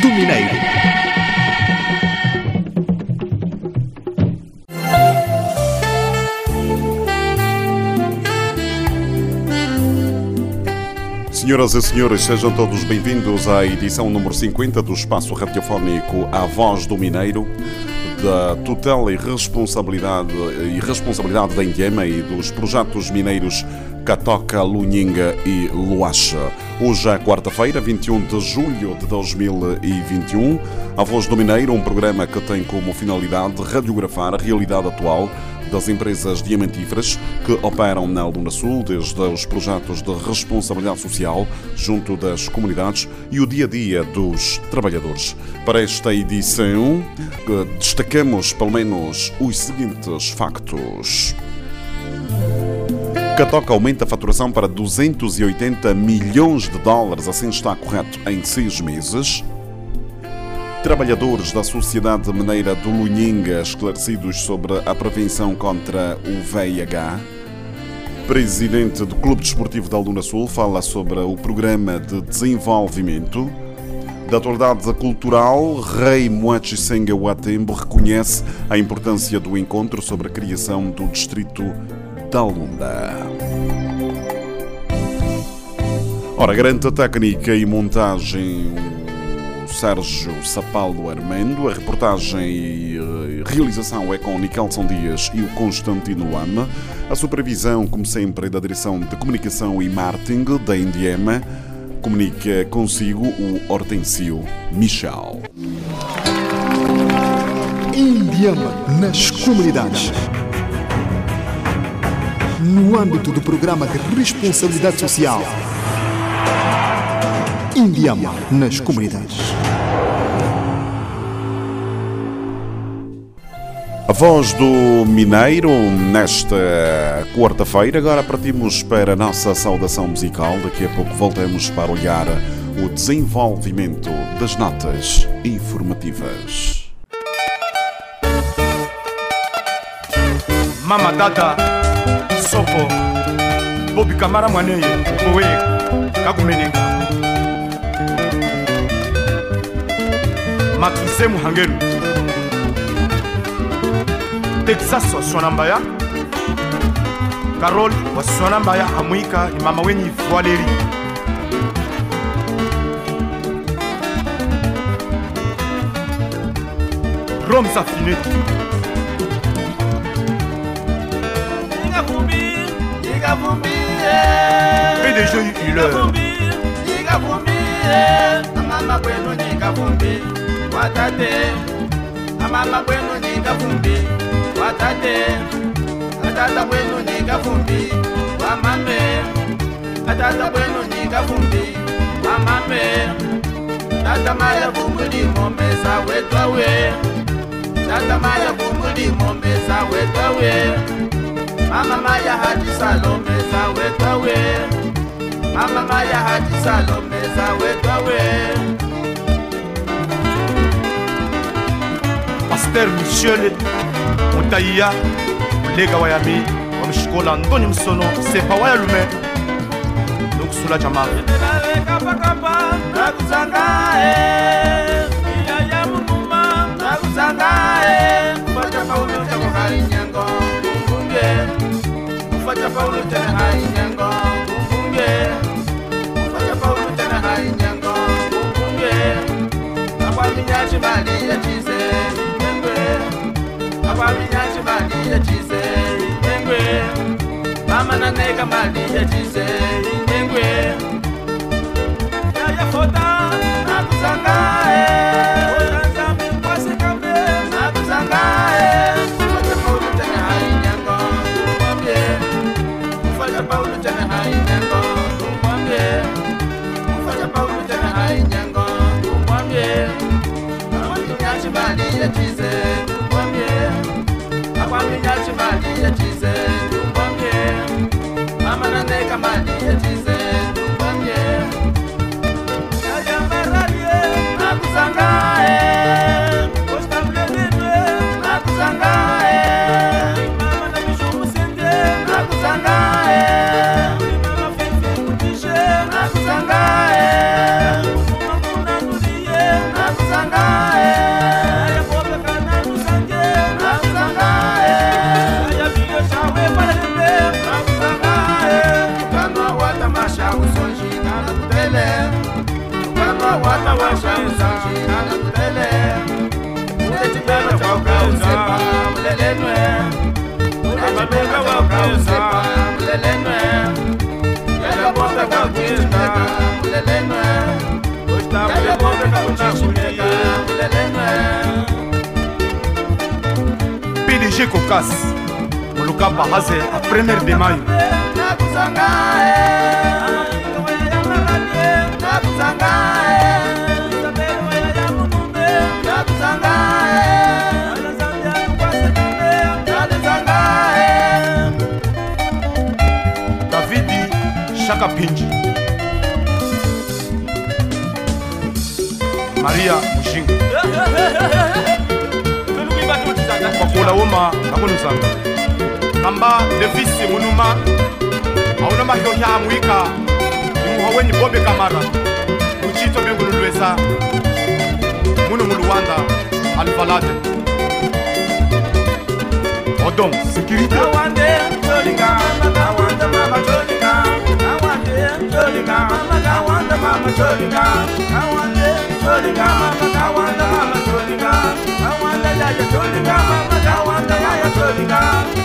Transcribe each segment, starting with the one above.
do Mineiro. Senhoras e senhores, sejam todos bem-vindos à edição número 50 do espaço radiofónico A Voz do Mineiro, da tutela e responsabilidade, e responsabilidade da Indiema e dos projetos mineiros Catoca, Lunhinga e Luacha. Hoje é quarta-feira, 21 de julho de 2021. A Voz do Mineiro, um programa que tem como finalidade radiografar a realidade atual das empresas diamantíferas que operam na Luna Sul, desde os projetos de responsabilidade social junto das comunidades e o dia a dia dos trabalhadores. Para esta edição, destacamos pelo menos os seguintes factos. Catoca aumenta a faturação para 280 milhões de dólares, assim está correto, em seis meses. Trabalhadores da Sociedade Mineira do Lunhinga esclarecidos sobre a prevenção contra o VIH. Presidente do Clube Desportivo da Luna Sul fala sobre o programa de desenvolvimento. Da atualidade cultural, Rei Moachi Senga Watembo reconhece a importância do encontro sobre a criação do Distrito da Lunda. Ora, grande técnica e montagem Sérgio Sapalo Armando. A reportagem e realização é com o Nicalson Dias e o Constantino Lama. A supervisão, como sempre, é da Direção de Comunicação e Marketing da Indiema. Comunica consigo o Hortensio Michel. Indiama nas comunidades. No âmbito do programa de responsabilidade social. Indiama nas comunidades. A voz do Mineiro nesta quarta-feira. Agora partimos para a nossa saudação musical. Daqui a pouco voltamos para olhar o desenvolvimento das notas informativas. Mama Tata sopo bobikamara mwana eye owe kakumeneka matuze muhangeru texas waswana mbaya karol waswana mbaya amwika ni mama wenye ifwa leri rome safineti PDG Hiller amama kwenu nyika vumbi watate. Amama kwenu nyika vumbi watate. Atata kwenu nyika vumbi wamame atata kwenu nyika vumbi wamame tata maya vumulimo mesa wetwawe tata maya vumulimo mesa wetwawe mama maya hati salome za wetwawe Mama ya Haji Salome zawe Pasteur Michele Mutaiya Mulega wayami yami Ndoni Msono Sepa wayalume yalume Nukusula jamaa Kapa kapa Nakuzanga Iya ya munuma Nakuzanga Kufata paulo tena hai nyango Kufunge Kufata paulo tena hai nyango. abaminyakimali yekize engwe abaminyakimali yekize engwe mamananeka-mali yekize engwe yayafota nakusangae eh. my roger kokas moluka bahase a premier de mayo. Davidi shaka pinji. Maria mushinga kwakula woma ngakunuzanga kamba levisi munuma auna mahyohya amwika imuha wenyi bobe kamara uchito bengululwesa munu muluwanda alvalade odon yaya cholinga mama kawanda yaya cholinga.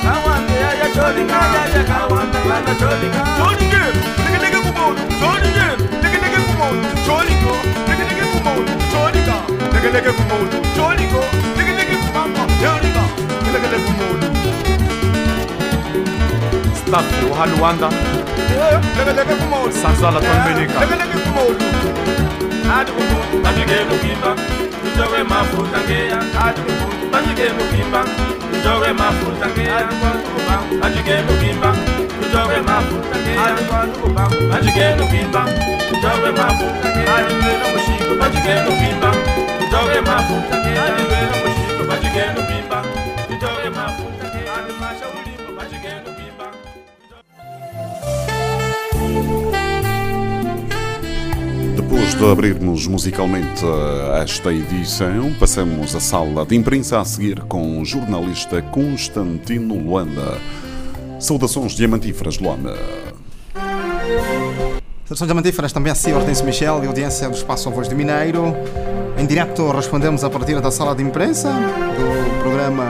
Kawanda yaya cholinga yaya kawanda yana cholinga. Cholinga nigga nigga kumon cholinga nigga nigga kumon cholinga nigga nigga kumon cholinga nigga nigga kumon cholinga nigga nigga kumama cholinga nigga nigga kumon staff wa Luanda nigga nigga kumon sanzala Dominica. nigga nigga kumon hadi kumon hadi ke mukimba Tujawe mafuta ngeya mugimba njoge mafuta ngeya ajike mugimba njoge mafuta ngeya ajike mugimba njoge mafuta ngeya ajike mugimba njoge mafuta ngeya ajike mugimba Depois de abrirmos musicalmente esta edição, passamos à sala de imprensa a seguir com o jornalista Constantino Luanda. Saudações diamantíferas, Luanda. Seleção diamantíferas também a si, Hortense Michel e audiência do Espaço Voz de Mineiro. Em direto respondemos a partir da sala de imprensa do programa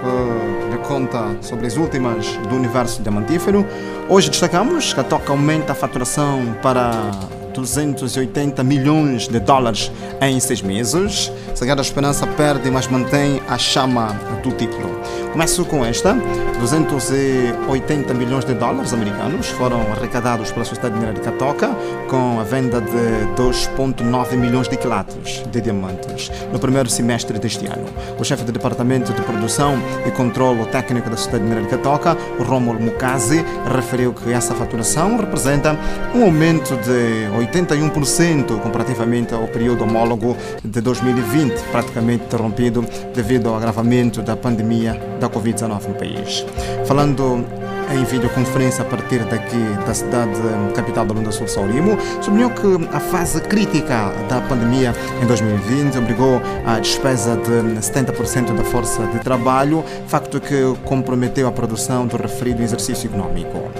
que lhe conta sobre as últimas do universo diamantífero. Hoje destacamos que a Toca aumenta a faturação para 280 milhões de dólares em seis meses. Sagrada Esperança perde, mas mantém a chama do título. Começo com esta: 280 milhões de dólares americanos foram arrecadados pela Sociedade Mineira de Catoca com a venda de 2,9 milhões de quilates de diamantes no primeiro semestre deste ano. O chefe do Departamento de Produção e Controlo Técnico da Sociedade Mineira de Catoca, Romulo Mukazi, referiu que essa faturação representa um aumento de 81% comparativamente ao período homólogo de 2020, praticamente interrompido devido ao agravamento da pandemia da Covid-19 no país. Falando em videoconferência a partir daqui da cidade capital da Lunda Sul, Saurimo, sublinhou que a fase crítica da pandemia em 2020 obrigou à despesa de 70% da força de trabalho, facto que comprometeu a produção do referido exercício econômico.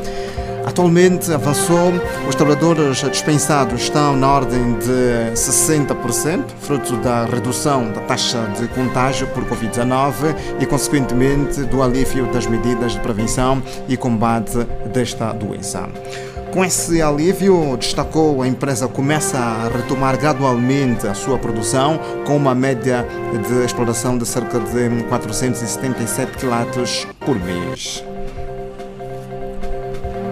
Atualmente avançou, os trabalhadores dispensados estão na ordem de 60%, fruto da redução da taxa de contágio por Covid-19 e, consequentemente, do alívio das medidas de prevenção e combate desta doença. Com esse alívio, destacou, a empresa começa a retomar gradualmente a sua produção, com uma média de exploração de cerca de 477 quilates por mês.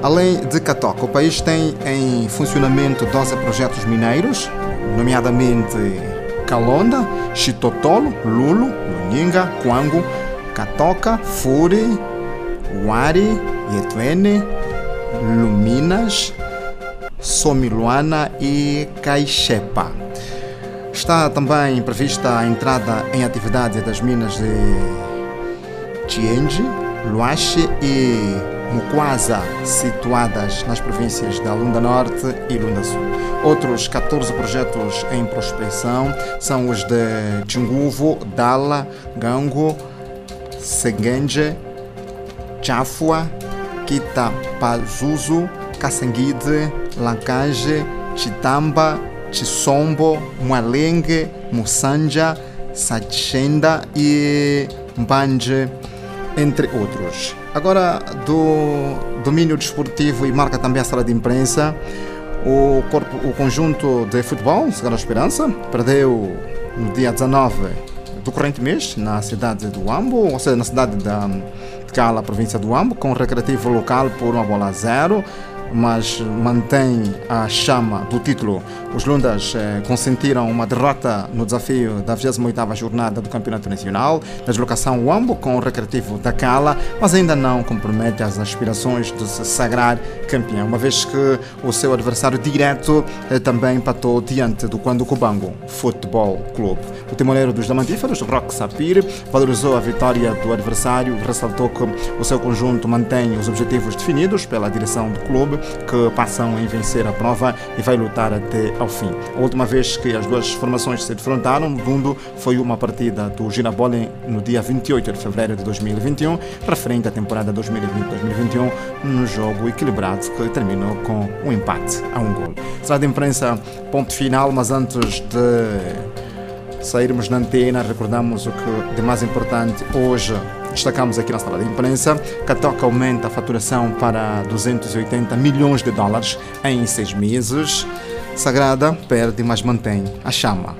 Além de Catoca, o país tem em funcionamento 12 projetos mineiros, nomeadamente Calonda, Chitotolo, Lulo, Luninga, Kwangu, Katoka, Furi, Wari, Yetwene, Luminas, Somiluana e Caixepa. Está também prevista a entrada em atividade das minas de Chienji, Luache e Mukwasa, situadas nas províncias da Lunda Norte e Lunda Sul. Outros 14 projetos em prospecção são os de Chinguvo, Dala, Gango, Sengenje, Chafua, Kitapazuzu, Kasanguide, Lancanje, Chitamba, Chisombo, Mwalenge, Musanja, Sachenda e Mbanje, entre outros. Agora, do domínio desportivo e marca também a sala de imprensa, o, corpo, o conjunto de futebol, Segunda Esperança, perdeu no dia 19 do corrente mês, na cidade do Ambo, ou seja, na cidade da Cala, província do Ambo, com o recreativo local por uma bola a zero mas mantém a chama do título. Os Lundas eh, consentiram uma derrota no desafio da 28ª jornada do Campeonato Nacional, na deslocação Wambo com o recreativo da Cala, mas ainda não compromete as aspirações de se sagrar campeão, uma vez que o seu adversário direto eh, também empatou diante do Quando Cubango Futebol Clube. O timoneiro dos Damantíferos, Roque Sapir, valorizou a vitória do adversário e ressaltou que o seu conjunto mantém os objetivos definidos pela direção do clube que passam em vencer a prova e vai lutar até ao fim. A última vez que as duas formações se defrontaram no mundo foi uma partida do Girabolen no dia 28 de fevereiro de 2021, referente à temporada 2020-2021, num jogo equilibrado que terminou com um empate a um gol. Será de imprensa ponto final, mas antes de sairmos na antena, recordamos o que de mais importante hoje destacamos aqui na sala de imprensa, Catoca aumenta a faturação para 280 milhões de dólares em seis meses. Sagrada perde, mas mantém a chama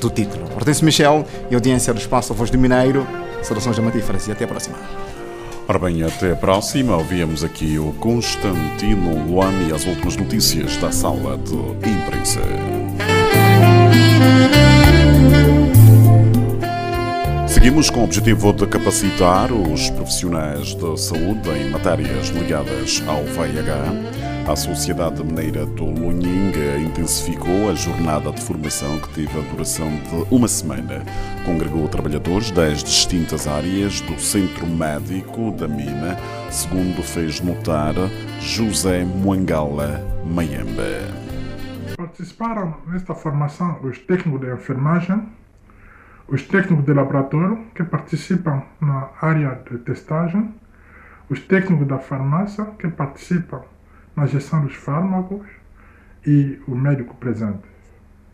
do título. Hortense Michel e audiência do Espaço Voz do Mineiro. Saudações amatíferas e até a próxima. Ora bem, até a próxima. Ouvimos aqui o Constantino Luan e as últimas notícias da sala de imprensa. Seguimos com o objetivo de capacitar os profissionais de saúde em matérias ligadas ao VIH. A Sociedade Mineira do Lunhinga intensificou a jornada de formação que teve a duração de uma semana. Congregou trabalhadores das distintas áreas do Centro Médico da Mina, segundo fez notar José Moangala Mayemba. Participaram nesta formação os técnicos de enfermagem, os técnicos de laboratório que participam na área de testagem, os técnicos da farmácia que participam na gestão dos fármacos e o médico presente.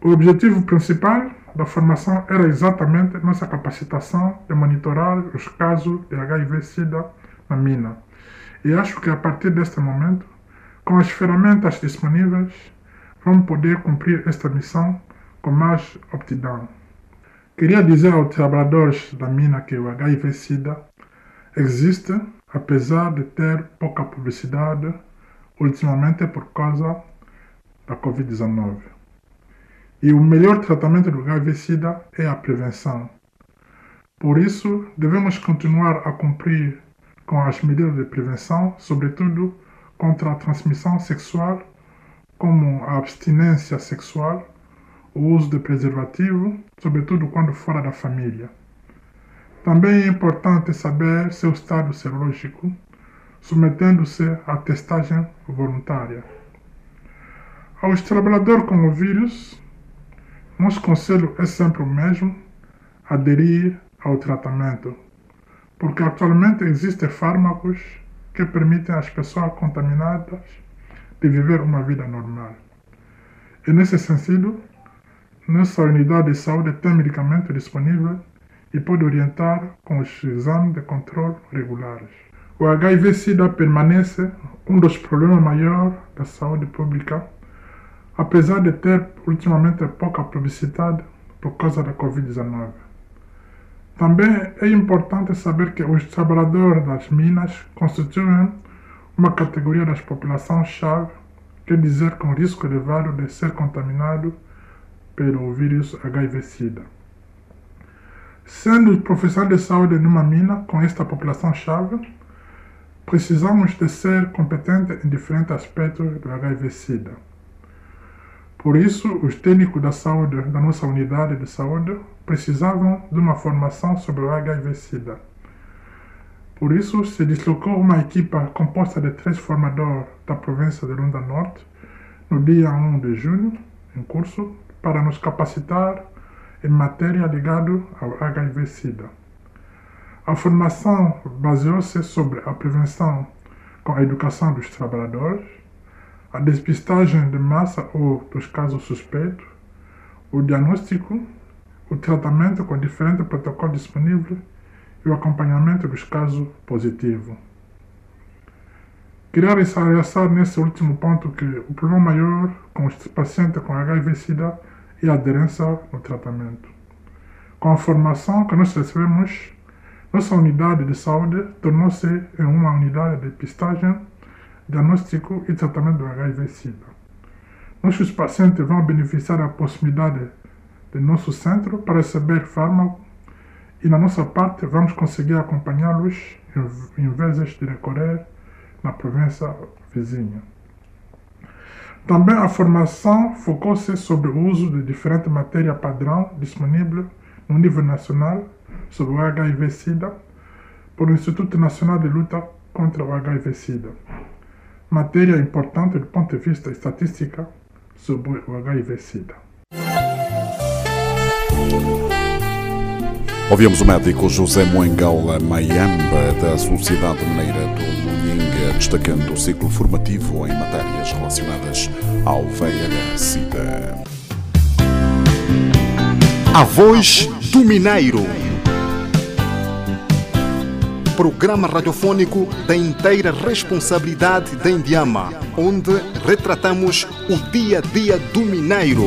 O objetivo principal da formação era exatamente nossa capacitação de monitorar os casos de HIV-Sida na mina. E acho que a partir deste momento, com as ferramentas disponíveis, vamos poder cumprir esta missão com mais aptidão. Queria dizer aos trabalhadores da mina que o HIV-Sida existe, apesar de ter pouca publicidade, ultimamente por causa da Covid-19. E o melhor tratamento do HIV-Sida é a prevenção. Por isso, devemos continuar a cumprir com as medidas de prevenção, sobretudo contra a transmissão sexual, como a abstinência sexual o uso de preservativo, sobretudo quando fora da família. Também é importante saber seu estado serológico, submetendo-se à testagem voluntária. Aos trabalhadores com o vírus, nosso conselho é sempre o mesmo: aderir ao tratamento, porque atualmente existem fármacos que permitem às pessoas contaminadas de viver uma vida normal. E nesse sentido, nossa unidade de saúde tem medicamento disponível e pode orientar com os exames de controle regulares. O HIV-Sida permanece um dos problemas maiores da saúde pública, apesar de ter ultimamente pouca publicidade por causa da Covid-19. Também é importante saber que os trabalhadores das minas constituem uma categoria das populações-chave, quer dizer com risco elevado de ser contaminado pelo vírus HIV-Sida. Sendo profissional de saúde numa mina com esta população-chave, precisamos de ser competentes em diferentes aspectos do HIV-Sida. Por isso, os técnicos da saúde da nossa unidade de saúde precisavam de uma formação sobre o HIV-Sida. Por isso, se deslocou uma equipa composta de três formadores da província de Lunda Norte no dia 1 de junho, em curso, para nos capacitar em matéria ligada ao HIV-Sida. A formação baseou-se sobre a prevenção com a educação dos trabalhadores, a despistagem de massa ou dos casos suspeitos, o diagnóstico, o tratamento com diferentes protocolos disponíveis e o acompanhamento dos casos positivos. Queria ressaltar nesse último ponto que o problema maior com os pacientes com HIV-Sida a aderência no tratamento. Com a formação que nós recebemos, nossa unidade de saúde tornou-se em uma unidade de pistagem, diagnóstico e tratamento do HIV-Sida. Nossos pacientes vão beneficiar da possibilidade de nosso centro para receber fármaco e, na nossa parte, vamos conseguir acompanhá-los em vez de recorrer na província vizinha. Também a formação focou-se sobre o uso de diferentes matérias padrão disponíveis no nível nacional sobre o HIV-Sida por Instituto Nacional de Luta contra o HIV-Sida. Matéria importante do ponto de vista estatística sobre o HIV-Sida. Ouvimos o médico José Moengaula Mayamba, da Sociedade Mineira do destacando o ciclo formativo em matérias relacionadas ao VIH-Sida. A Voz do Mineiro. Programa radiofônico da inteira responsabilidade da Indiama, onde retratamos o dia a dia do mineiro.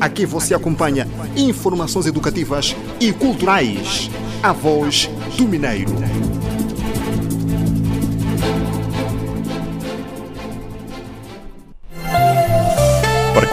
Aqui você acompanha informações educativas e culturais. A voz do Mineiro.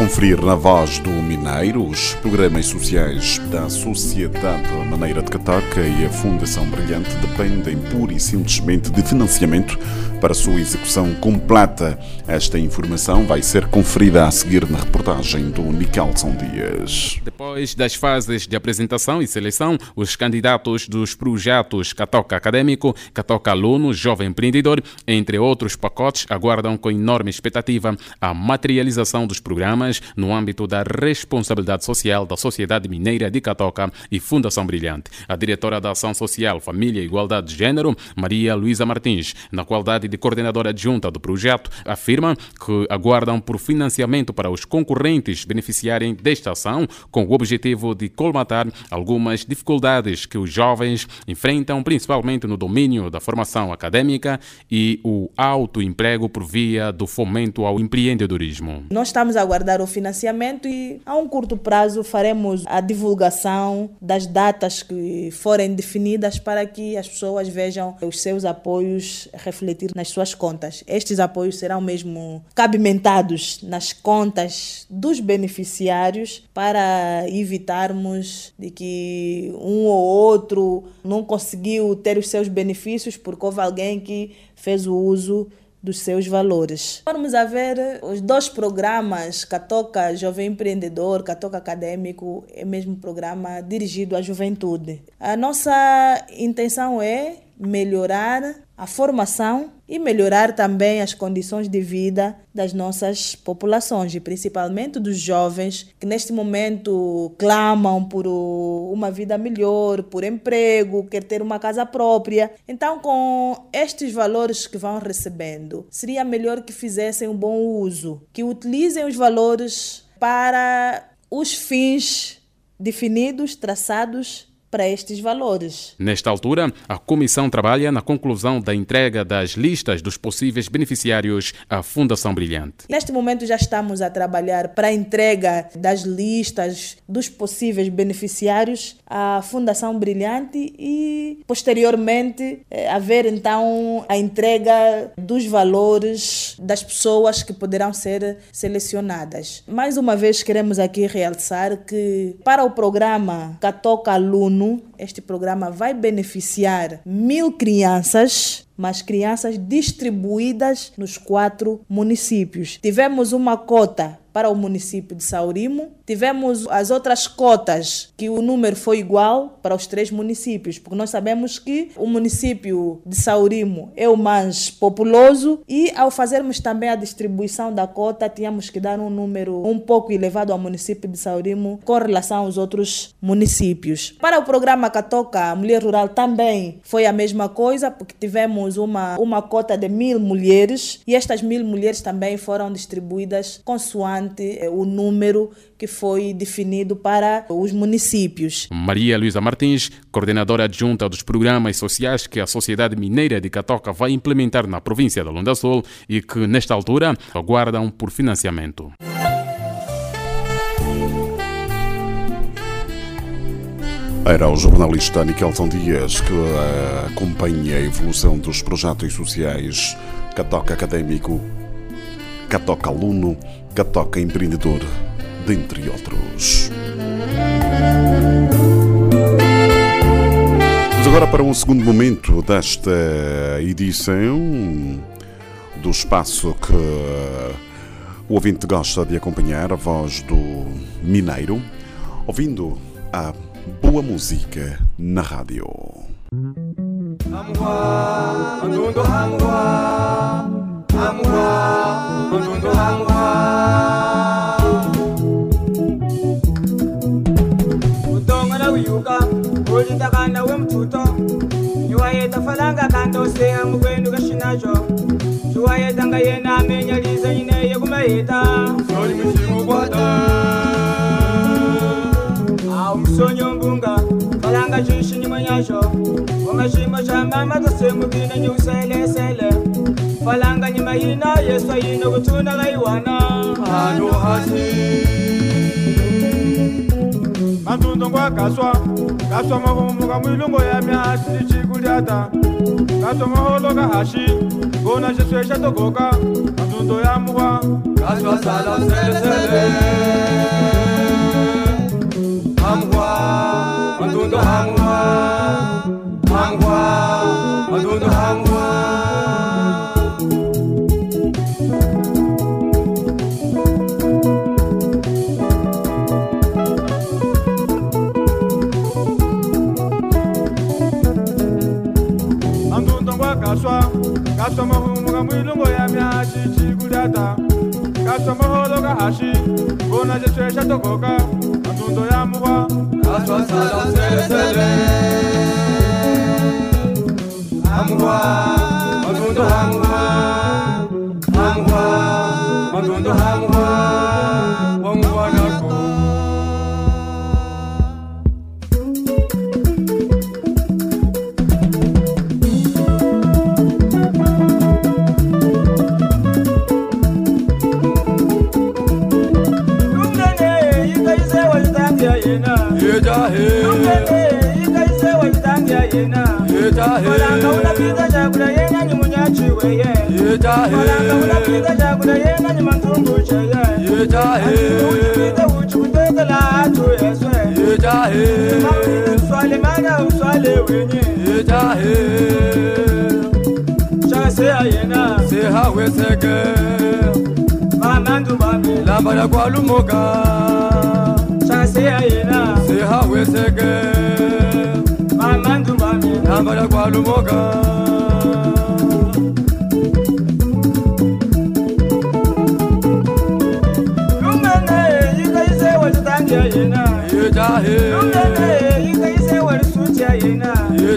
Conferir na voz do Mineiro os programas sociais da Sociedade Maneira de Cataca e a Fundação Brilhante dependem pura e simplesmente de financiamento para sua execução completa. Esta informação vai ser conferida a seguir na reportagem do Nicalson Dias. Depois das fases de apresentação e seleção, os candidatos dos projetos Catoca Acadêmico, Catoca Aluno, Jovem Empreendedor, entre outros pacotes, aguardam com enorme expectativa a materialização dos programas no âmbito da responsabilidade social da Sociedade Mineira de Catoca e Fundação Brilhante. A diretora da Ação Social, Família e Igualdade de Gênero, Maria Luísa Martins, na qualidade de coordenadora adjunta do projeto, afirma que aguardam por financiamento para os concorrentes beneficiarem desta ação, com o objetivo de colmatar algumas dificuldades que os jovens enfrentam, principalmente no domínio da formação acadêmica e o autoemprego por via do fomento ao empreendedorismo. Nós estamos a aguardar o financiamento e a um curto prazo faremos a divulgação das datas que forem definidas para que as pessoas vejam os seus apoios refletir nas suas contas. Estes apoios serão mesmo cabimentados nas contas dos beneficiários para evitarmos de que um ou outro não conseguiu ter os seus benefícios porque houve alguém que fez o uso dos seus valores. Vamos a ver os dois programas, Catoca Jovem Empreendedor, Catoca Acadêmico, é mesmo programa dirigido à juventude. A nossa intenção é melhorar a formação e melhorar também as condições de vida das nossas populações, e principalmente dos jovens que neste momento clamam por uma vida melhor, por emprego, quer ter uma casa própria. Então, com estes valores que vão recebendo, seria melhor que fizessem um bom uso, que utilizem os valores para os fins definidos, traçados para estes valores. Nesta altura, a comissão trabalha na conclusão da entrega das listas dos possíveis beneficiários à Fundação Brilhante. Neste momento já estamos a trabalhar para a entrega das listas dos possíveis beneficiários à Fundação Brilhante e posteriormente eh, haver então a entrega dos valores das pessoas que poderão ser selecionadas. Mais uma vez queremos aqui realçar que para o programa Catoca Aluno, ONU este programa vai beneficiar mil crianças mas crianças distribuídas nos quatro municípios. Tivemos uma cota para o município de Saurimo. Tivemos as outras cotas, que o número foi igual para os três municípios, porque nós sabemos que o município de Saurimo é o mais populoso e ao fazermos também a distribuição da cota, tínhamos que dar um número um pouco elevado ao município de Saurimo com relação aos outros municípios. Para o programa Catoca a Mulher Rural também foi a mesma coisa, porque tivemos uma, uma cota de mil mulheres e estas mil mulheres também foram distribuídas consoante eh, o número que foi definido para os municípios. Maria Luísa Martins, coordenadora adjunta dos programas sociais que a Sociedade Mineira de Catoca vai implementar na província da Lunda Sul e que, nesta altura, aguardam por financiamento. Era o jornalista Nikelson Dias que uh, acompanha a evolução dos projetos sociais Catoca Académico, Catoca Aluno, Catoca Empreendedor, dentre outros. Vamos agora para um segundo momento desta edição do espaço que o ouvinte gosta de acompanhar, a voz do Mineiro, ouvindo a Boa música na rádio. ulindakana wemthuto yuwayeta falanga kantose amukwenu kashinaco juwayeta nga yena amenyaliza nyineye kumahita solimusimukwata umusonyumbunga kalanga shishi nyuma yasho omashimo shamama tosemugine nyuselesele falanga nyuma yina yesu ayino gutuna kayiwana hano hasi. Mantundo ngwagaswa gaswa mahumuka mwilungo ya myasi chikulyata gaswa maholo ka hashi gona xiswe xa togoka mantundo ya muwa gaswa sala selesele kaswa. Kaswa mahumu ga mwilungo ya miashi chigudata. Kaswa maholo ga hashi. Bona je chwesha tokoka. kweseke mamandumami lamba lakwalumoka saseyayena seha kweseke mamandumami lamba lakwalumoka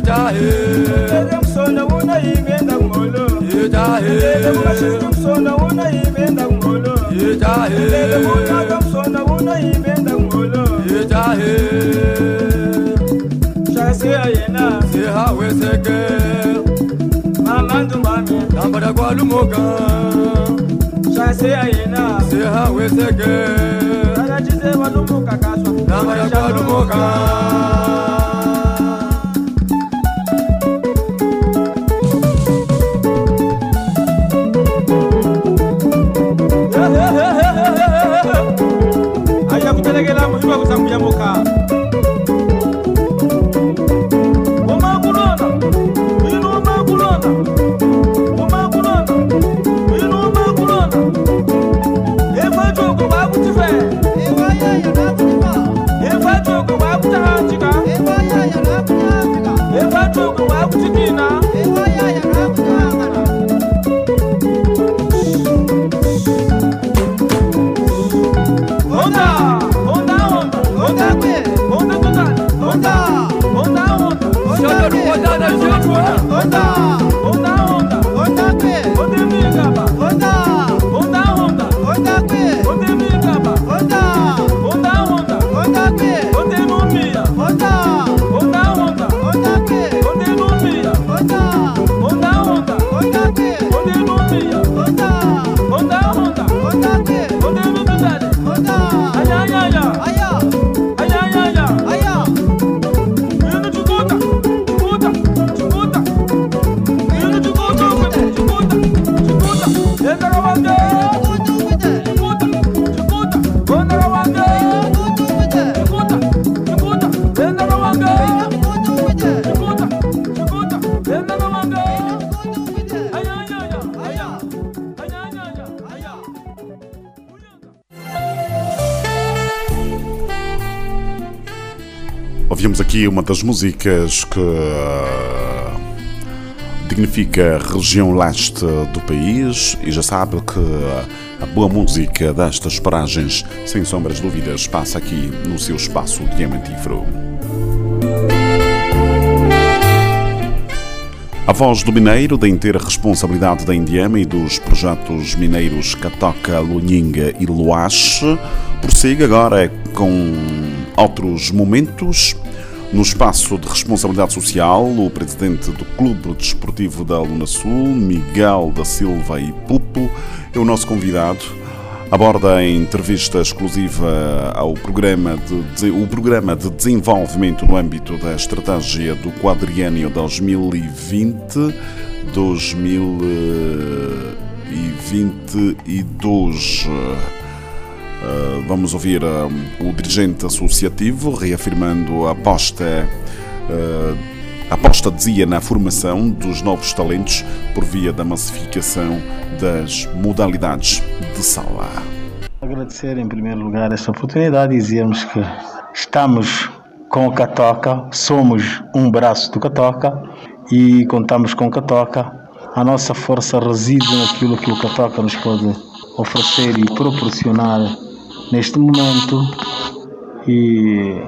Yeah, yeah. ndele mukashintu msona wona yibenda ngolo. Ndele munaka msona wona yibenda ngolo. Shasiya yena. Sihaweseke mama ndumbami tambada kwalumuka shasiya yena. Sihaweseke alatise walumuka kaswa. Tambada kwalumuka kuchemuka umakunona ino umakunona umakunona ino umakunona ekwajuku bakutife ekwajuku bakutahajika ekwajuku bakutikina uma das músicas que ah, dignifica a região leste do país e já sabe que a boa música destas paragens, sem sombras de dúvidas, passa aqui no seu espaço diamantífero. A voz do mineiro, da inteira responsabilidade da Indiama e dos projetos mineiros Catoca, Lunhinga e Luache, prossegue agora com outros momentos. No espaço de responsabilidade social, o presidente do Clube Desportivo da Luna Sul, Miguel da Silva e Pupo, é o nosso convidado. Aborda a entrevista exclusiva ao programa de, o programa de desenvolvimento no âmbito da estratégia do quadriênio 2020-2022. Uh, Vamos ouvir uh, o dirigente associativo reafirmando a aposta, a aposta dizia na formação dos novos talentos por via da massificação das modalidades de sala. Agradecer em primeiro lugar esta oportunidade e dizermos que estamos com o Catoca, somos um braço do Catoca e contamos com o Catoca. A nossa força reside naquilo que o Catoca nos pode oferecer e proporcionar neste momento e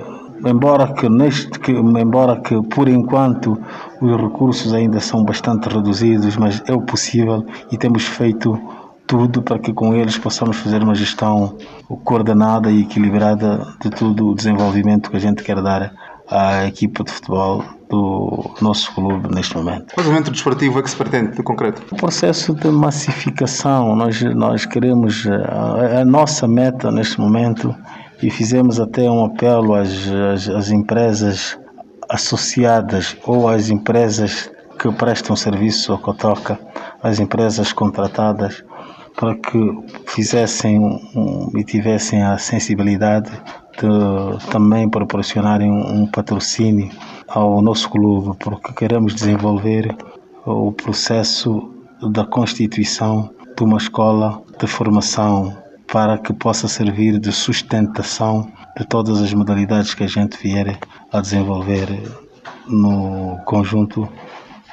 embora que neste que, embora que por enquanto os recursos ainda são bastante reduzidos mas é o possível e temos feito tudo para que com eles possamos fazer uma gestão coordenada e equilibrada de todo o desenvolvimento que a gente quer dar à equipa de futebol do nosso clube neste momento. Qual evento desportivo é que se pretende de concreto? O processo de massificação, nós, nós queremos, a, a nossa meta neste momento, e fizemos até um apelo às, às, às empresas associadas ou às empresas que prestam serviço ao Cotoca, às empresas contratadas, para que fizessem um, e tivessem a sensibilidade de também proporcionarem um, um patrocínio ao nosso clube, porque queremos desenvolver o processo da constituição de uma escola de formação para que possa servir de sustentação de todas as modalidades que a gente vier a desenvolver no conjunto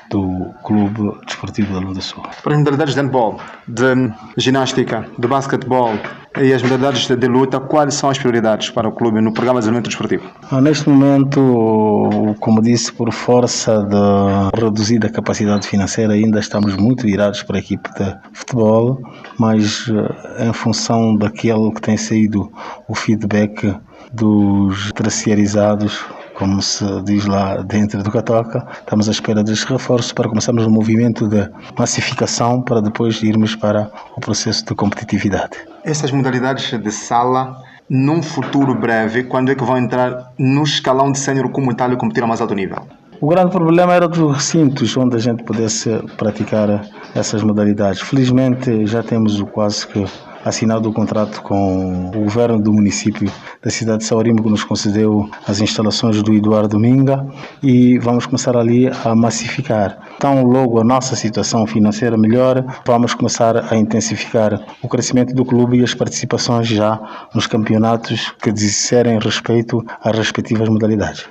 do Clube Desportivo da Lunda Sul. Para as modalidades de handball, de ginástica, de basquetebol e as modalidades de luta, quais são as prioridades para o clube no programa de desenvolvimento desportivo? Ah, Neste momento, como disse, por força da reduzida capacidade financeira, ainda estamos muito virados para a equipe de futebol, mas eh, em função daquilo que tem sido o feedback dos terciarizados, como se diz lá dentro do Catoca. Estamos à espera destes reforços para começarmos o movimento de massificação para depois irmos para o processo de competitividade. Essas modalidades de sala, num futuro breve, quando é que vão entrar no escalão de sénior como tal e competir a mais alto nível? O grande problema era dos recintos onde a gente pudesse praticar essas modalidades. Felizmente já temos quase que assinado o contrato com o governo do município da cidade de Saurimo, que nos concedeu as instalações do Eduardo Minga e vamos começar ali a massificar. Então, logo a nossa situação financeira melhora, vamos começar a intensificar o crescimento do clube e as participações já nos campeonatos que disserem respeito às respectivas modalidades.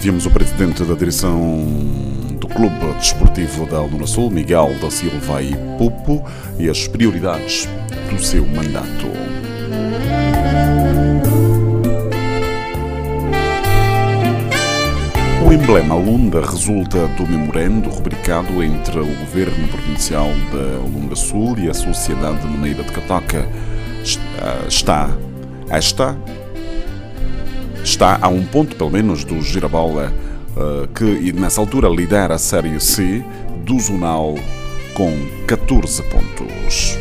Ouvimos o presidente da direção do Clube Desportivo da Luna Sul, Miguel da Silva e Pupo, e as prioridades do seu mandato. O emblema Lunda resulta do memorando rubricado entre o Governo Provincial da Lunda Sul e a Sociedade Mineira de Catoca. Está esta está a um ponto, pelo menos, do Girabola, uh, que nessa altura lidera a Série C do Zonal com 14 pontos.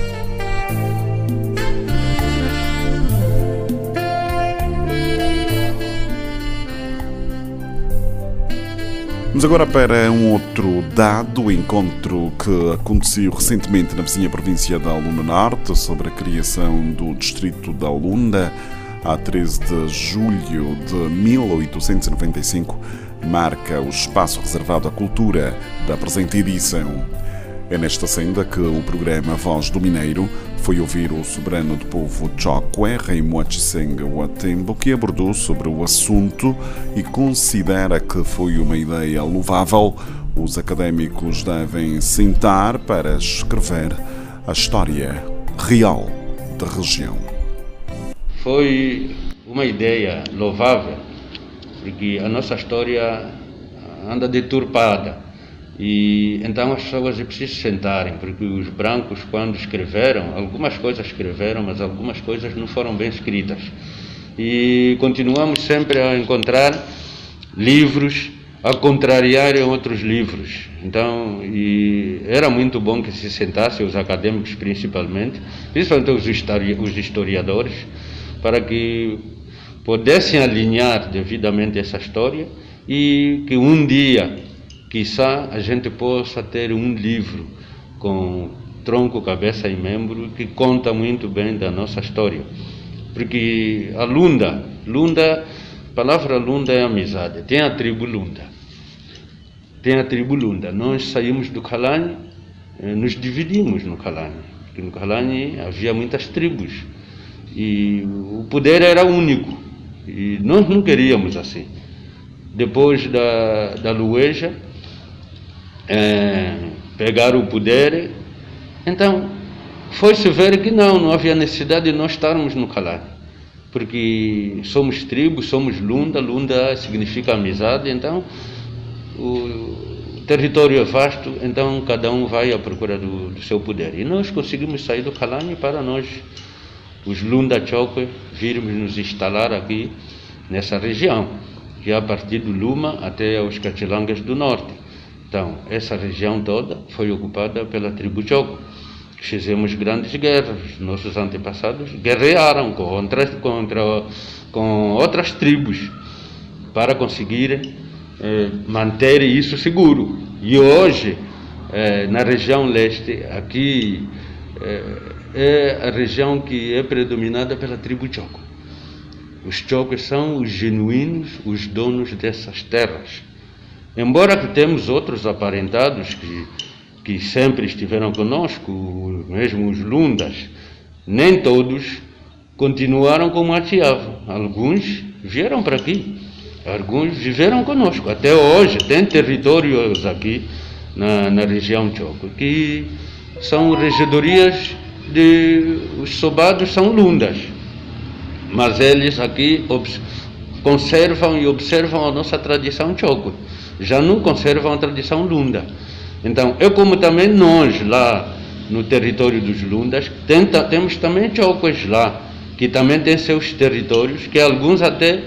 Vamos agora para um outro dado, encontro que aconteceu recentemente na vizinha província da Lunda Norte sobre a criação do distrito da Lunda a 13 de julho de 1895, marca o espaço reservado à cultura da presente edição. É nesta senda que o programa Voz do Mineiro foi ouvir o soberano do povo Chokwe, Rei Moachiseng Watembo, que abordou sobre o assunto e considera que foi uma ideia louvável. Os académicos devem sentar para escrever a história real da região foi uma ideia louvável, porque a nossa história anda deturpada. E então as pessoas precisam sentarem, porque os brancos, quando escreveram, algumas coisas escreveram, mas algumas coisas não foram bem escritas. E continuamos sempre a encontrar livros a contrariarem outros livros. Então, era muito bom que se sentassem, os acadêmicos principalmente, principalmente os historiadores, para que pudessem alinhar devidamente essa história e que um dia, quizá, a gente possa ter um livro com tronco, cabeça e membro que conta muito bem da nossa história. Porque a Lunda, Lunda, a palavra Lunda é amizade, tem a tribo Lunda. Tem a tribo Lunda. Nós saímos do Calani, eh, nos dividimos no Calani, porque no Calani havia muitas tribos e o poder era único. E nós não queríamos assim. Depois da, da Lueja, é, pegaram o poder. Então, foi-se ver que não, não havia necessidade de nós estarmos no Calari. Porque somos tribos, somos Lunda, Lunda significa amizade, então o território é vasto, então cada um vai à procura do, do seu poder. E nós conseguimos sair do Calani para nós os Lunda Chokwe virmos nos instalar aqui nessa região, que é a partir do Luma até os Cachilangas do Norte. Então, essa região toda foi ocupada pela tribo Chokwe. Fizemos grandes guerras, nossos antepassados guerrearam contra, contra com outras tribos para conseguir eh, manter isso seguro. E hoje, eh, na região leste, aqui eh, é a região que é predominada pela tribo Choco. Os Chocos são os genuínos, os donos dessas terras. Embora que temos outros aparentados que, que sempre estiveram conosco, mesmo os Lundas, nem todos continuaram como atiavam. Alguns vieram para aqui, alguns viveram conosco. Até hoje tem territórios aqui na, na região Choco, que são regedorias de os sobados são lundas, mas eles aqui conservam e observam a nossa tradição choco, já não conservam a tradição lunda. Então, é como também nós lá no território dos Lundas. Tenta, temos também Chocos lá, que também tem seus territórios, que alguns até.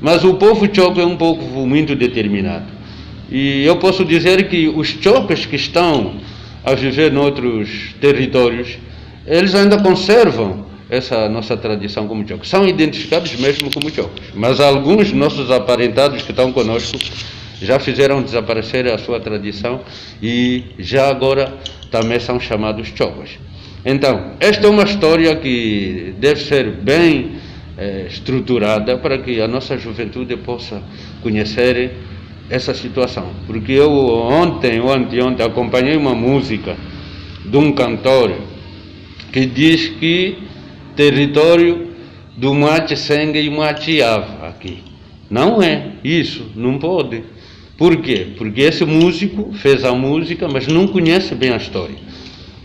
Mas o povo Choco é um povo muito determinado. E eu posso dizer que os Chocos que estão a viver noutros territórios, eles ainda conservam essa nossa tradição como Chocos. São identificados mesmo como Chocos. Mas alguns nossos aparentados que estão conosco já fizeram desaparecer a sua tradição e já agora também são chamados Chocos. Então, esta é uma história que deve ser bem eh, estruturada para que a nossa juventude possa conhecer essa situação. Porque eu ontem ou anteontem acompanhei uma música de um cantor que diz que território do Mate Sengue e Mate Ava aqui. Não é isso, não pode. Por quê? Porque esse músico fez a música, mas não conhece bem a história.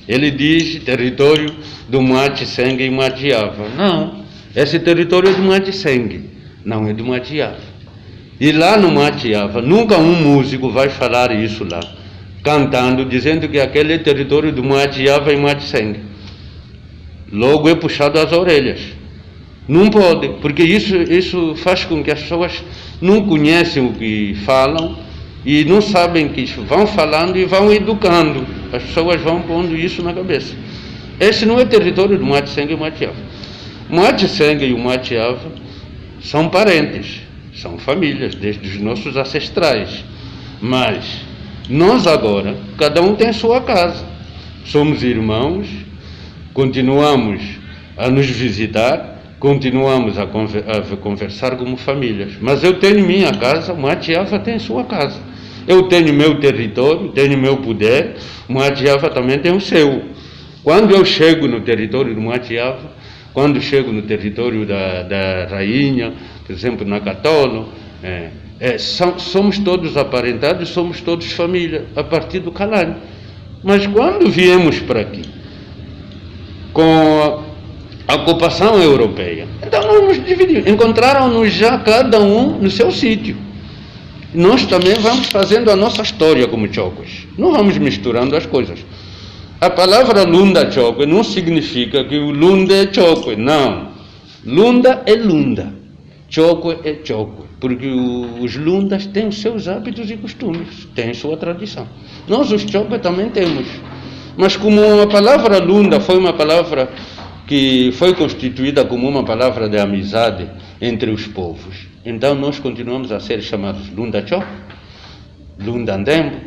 Ele diz território do Mate Sengue e Mate Ava. Não, esse território é do Mate Sengue, não é do Mate Ava. E lá no Matiava, nunca um músico vai falar isso lá, cantando, dizendo que aquele é território do Matiava e Matiseng. Logo é puxado às orelhas. Não pode, porque isso, isso faz com que as pessoas não conhecem o que falam e não sabem que vão falando e vão educando. As pessoas vão pondo isso na cabeça. Esse não é território do Matiseng e Matiava. Matiseng e o Matiava são parentes são famílias, desde os nossos ancestrais. Mas nós agora, cada um tem sua casa. Somos irmãos, continuamos a nos visitar, continuamos a, conver a conversar como famílias. Mas eu tenho minha casa, Matiava tem sua casa. Eu tenho meu território, tenho meu poder, Matiava também tem o seu. Quando eu chego no território do Matiava, quando chego no território da, da rainha, por exemplo, na Catolo, é, é, somos todos aparentados, somos todos família, a partir do Calani. Mas quando viemos para aqui, com a ocupação europeia, então nós nos dividimos, encontraram-nos já cada um no seu sítio. Nós também vamos fazendo a nossa história como chocos. Não vamos misturando as coisas. A palavra lunda choque não significa que o lunda é choque, não. Lunda é lunda. Choco é choco, porque os lundas têm os seus hábitos e costumes, têm sua tradição. Nós, os choco, também temos. Mas como a palavra lunda foi uma palavra que foi constituída como uma palavra de amizade entre os povos, então nós continuamos a ser chamados lunda choco, lunda andembo,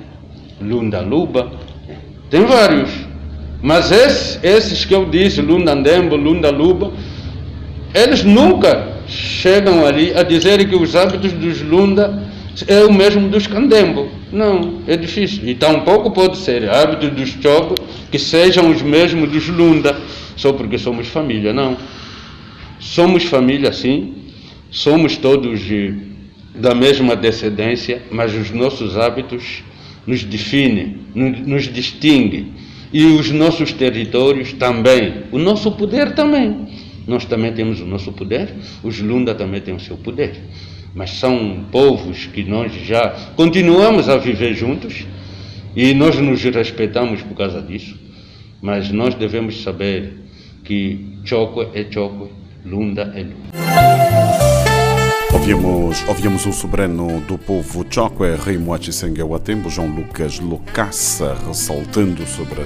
lunda luba, tem vários. Mas esses, esses que eu disse, lunda andembo, lunda luba, eles nunca chegam ali a dizer que os hábitos dos Lunda é o mesmo dos Candembo. Não, é difícil. E tampouco pode ser hábitos dos Choco que sejam os mesmos dos Lunda, só porque somos família. Não. Somos família, sim. Somos todos de, da mesma descendência, mas os nossos hábitos nos definem, nos distinguem. E os nossos territórios também. O nosso poder também. Nós também temos o nosso poder, os Lunda também têm o seu poder. Mas são povos que nós já continuamos a viver juntos e nós nos respeitamos por causa disso. Mas nós devemos saber que Choco é Choco, Lunda é Lunda. Ouvimos, ouvimos o soberano do povo Choco, é Rei Moachi Senguewatembo, João Lucas Locaça, ressaltando sobre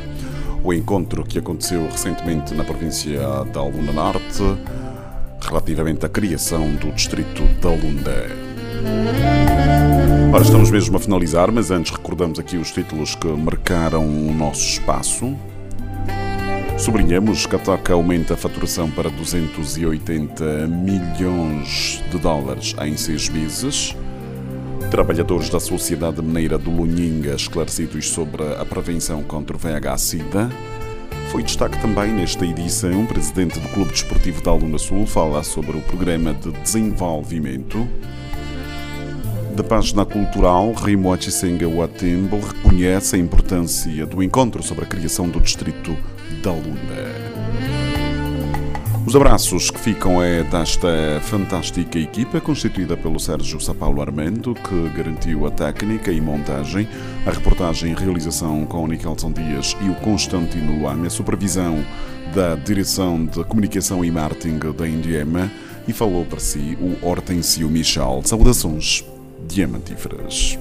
o encontro que aconteceu recentemente na província da Lunda Norte relativamente à criação do distrito da Lunda. Ora, estamos mesmo a finalizar, mas antes recordamos aqui os títulos que marcaram o nosso espaço. Sublinhamos que a TOCA aumenta a faturação para 280 milhões de dólares em seis meses. Trabalhadores da Sociedade Mineira do Luninga esclarecidos sobre a prevenção contra o VIH-Sida. Foi destaque também nesta edição. O presidente do Clube Desportivo da Luna Sul fala sobre o programa de desenvolvimento. Da página cultural, Rimo Achisenga Watembo reconhece a importância do encontro sobre a criação do distrito da Luna. Os abraços que ficam é desta fantástica equipa constituída pelo Sérgio Sapaulo Armento, que garantiu a técnica e montagem, a reportagem e realização com o Nicholson Dias e o Constantino Luame, a supervisão da Direção de Comunicação e Marketing da Indiema e falou para si o Hortensio Michal. Saudações diamantíferas.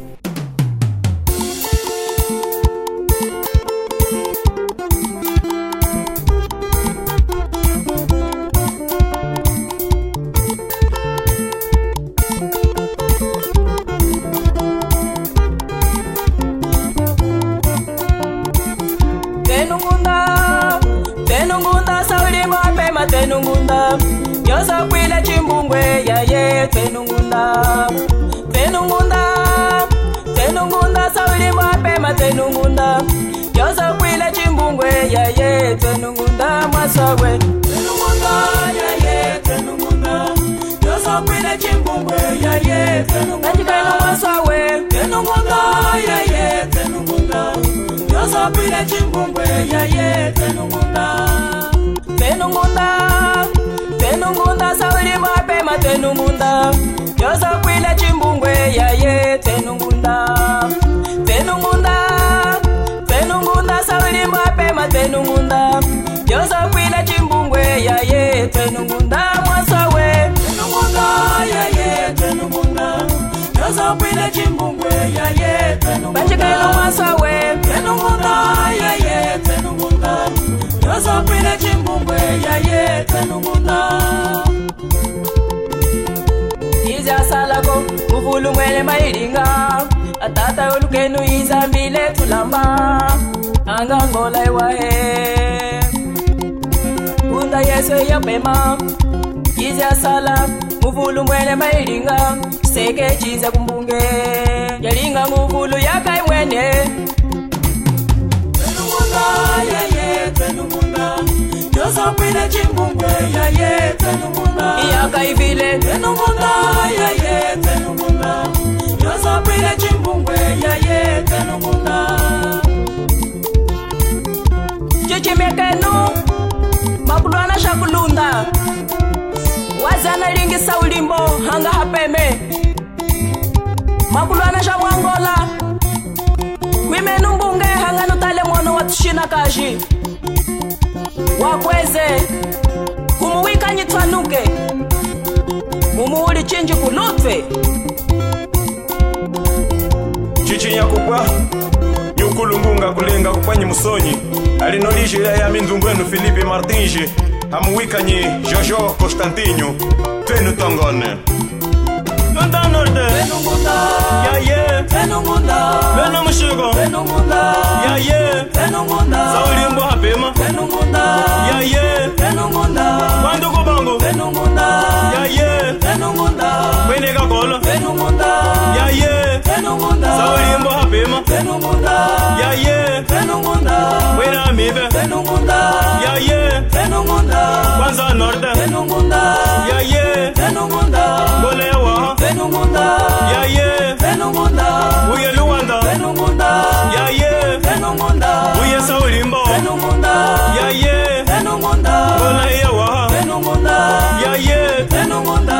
Chimbungwe yaye tenungunda mwasagwe tenungunda yaye tenungunda yoza kwile chimbungwe yaye tenungunda tenungunda tenungunda sauli mapema tenungunda yoza kwile chimbungwe yaye tenungunda tenungunda tenungunda sawilimba pema tenungunda yozakwila chimbungwe yaye tenungunda azakwile chimbungwe yaye bacikayelo mwasa we. Tsenungunda yaye tsenungunda yozakwile chimbungwe yaye tsenungunda izasalako uvulumwele mayilinga atata yolukenu izambile tulamba. Angangola iwahe kunda yesu eyapema yiza sala muvulu mwene mailinga seke ciza kumbunge. Yalinga muvulu yakai mwene twenunguna yaye twenunguna yosapwile cimbunge yaye twenunguna yakaivile twenunguna yaye twenunguna yosapwile cimbunge yaye twenunguna cicimekenu mapulwana xa kulunda madzana lingisa ulimbo hanga hapeme. Makulwana xa muangola kwimenu mbunge hangano tale mono wa tuxina kaxi wakweze kumu wikanyi twanuke mumu wuli cinji kulutwe. Cicinya kubwa yukulungunga kulenga kupanyi musonyi. Alinolixila ya mindunguenu filipe martinje amuwikanyi jojo Constantino. venu tongone Ganda norte Venu Venungunda Ya ye Venungunda Vena mushigo Venungunda Venu ye Venungunda Saulimbo hapema. Venungunda Ya ye Venungunda Banduko bango Venungunda Ya Venu Venungunda Wenega kola Penumunda Yeah yeah Penumunda Sabarimbo hapema Penumunda Yeah yeah Penumunda Wera amibe Penumunda Yeah yeah Penumunda Kwanza Norte Penumunda Yeah yeah Penumunda Bolewa Penumunda Yeah yeah Penumunda Uye Luanda Penumunda Yeah yeah Penumunda Uye Sabarimbo Penumunda Yeah yeah Penumunda Bolewa Penumunda Yeah yeah Penumunda